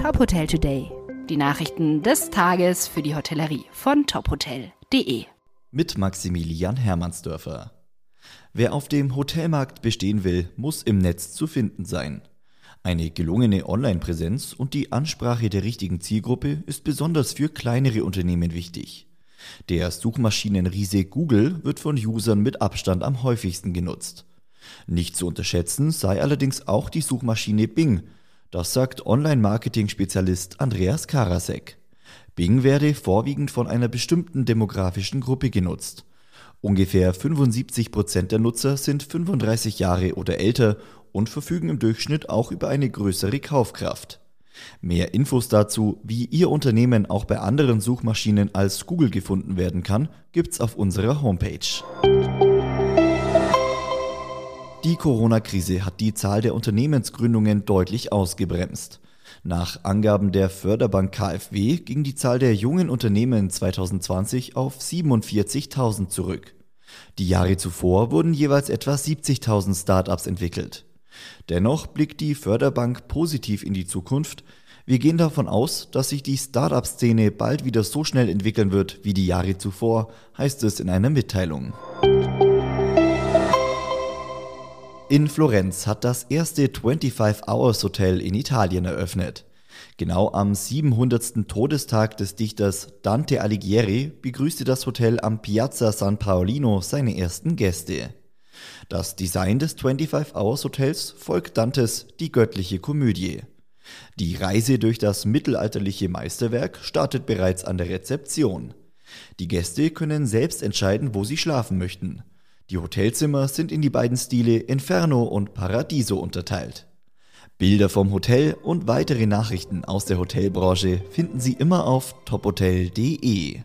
Top Hotel Today. Die Nachrichten des Tages für die Hotellerie von tophotel.de. Mit Maximilian Hermannsdörfer. Wer auf dem Hotelmarkt bestehen will, muss im Netz zu finden sein. Eine gelungene Online-Präsenz und die Ansprache der richtigen Zielgruppe ist besonders für kleinere Unternehmen wichtig. Der Suchmaschinenriese Google wird von Usern mit Abstand am häufigsten genutzt. Nicht zu unterschätzen sei allerdings auch die Suchmaschine Bing. Das sagt Online-Marketing-Spezialist Andreas Karasek. Bing werde vorwiegend von einer bestimmten demografischen Gruppe genutzt. Ungefähr 75 Prozent der Nutzer sind 35 Jahre oder älter und verfügen im Durchschnitt auch über eine größere Kaufkraft. Mehr Infos dazu, wie Ihr Unternehmen auch bei anderen Suchmaschinen als Google gefunden werden kann, gibt's auf unserer Homepage. Die Corona-Krise hat die Zahl der Unternehmensgründungen deutlich ausgebremst. Nach Angaben der Förderbank KfW ging die Zahl der jungen Unternehmen 2020 auf 47.000 zurück. Die Jahre zuvor wurden jeweils etwa 70.000 Startups entwickelt. Dennoch blickt die Förderbank positiv in die Zukunft. Wir gehen davon aus, dass sich die Startup-Szene bald wieder so schnell entwickeln wird wie die Jahre zuvor, heißt es in einer Mitteilung. In Florenz hat das erste 25 Hours Hotel in Italien eröffnet. Genau am 700. Todestag des Dichters Dante Alighieri begrüßte das Hotel am Piazza San Paolino seine ersten Gäste. Das Design des 25 Hours Hotels folgt Dantes Die göttliche Komödie. Die Reise durch das mittelalterliche Meisterwerk startet bereits an der Rezeption. Die Gäste können selbst entscheiden, wo sie schlafen möchten. Die Hotelzimmer sind in die beiden Stile Inferno und Paradiso unterteilt. Bilder vom Hotel und weitere Nachrichten aus der Hotelbranche finden Sie immer auf tophotel.de.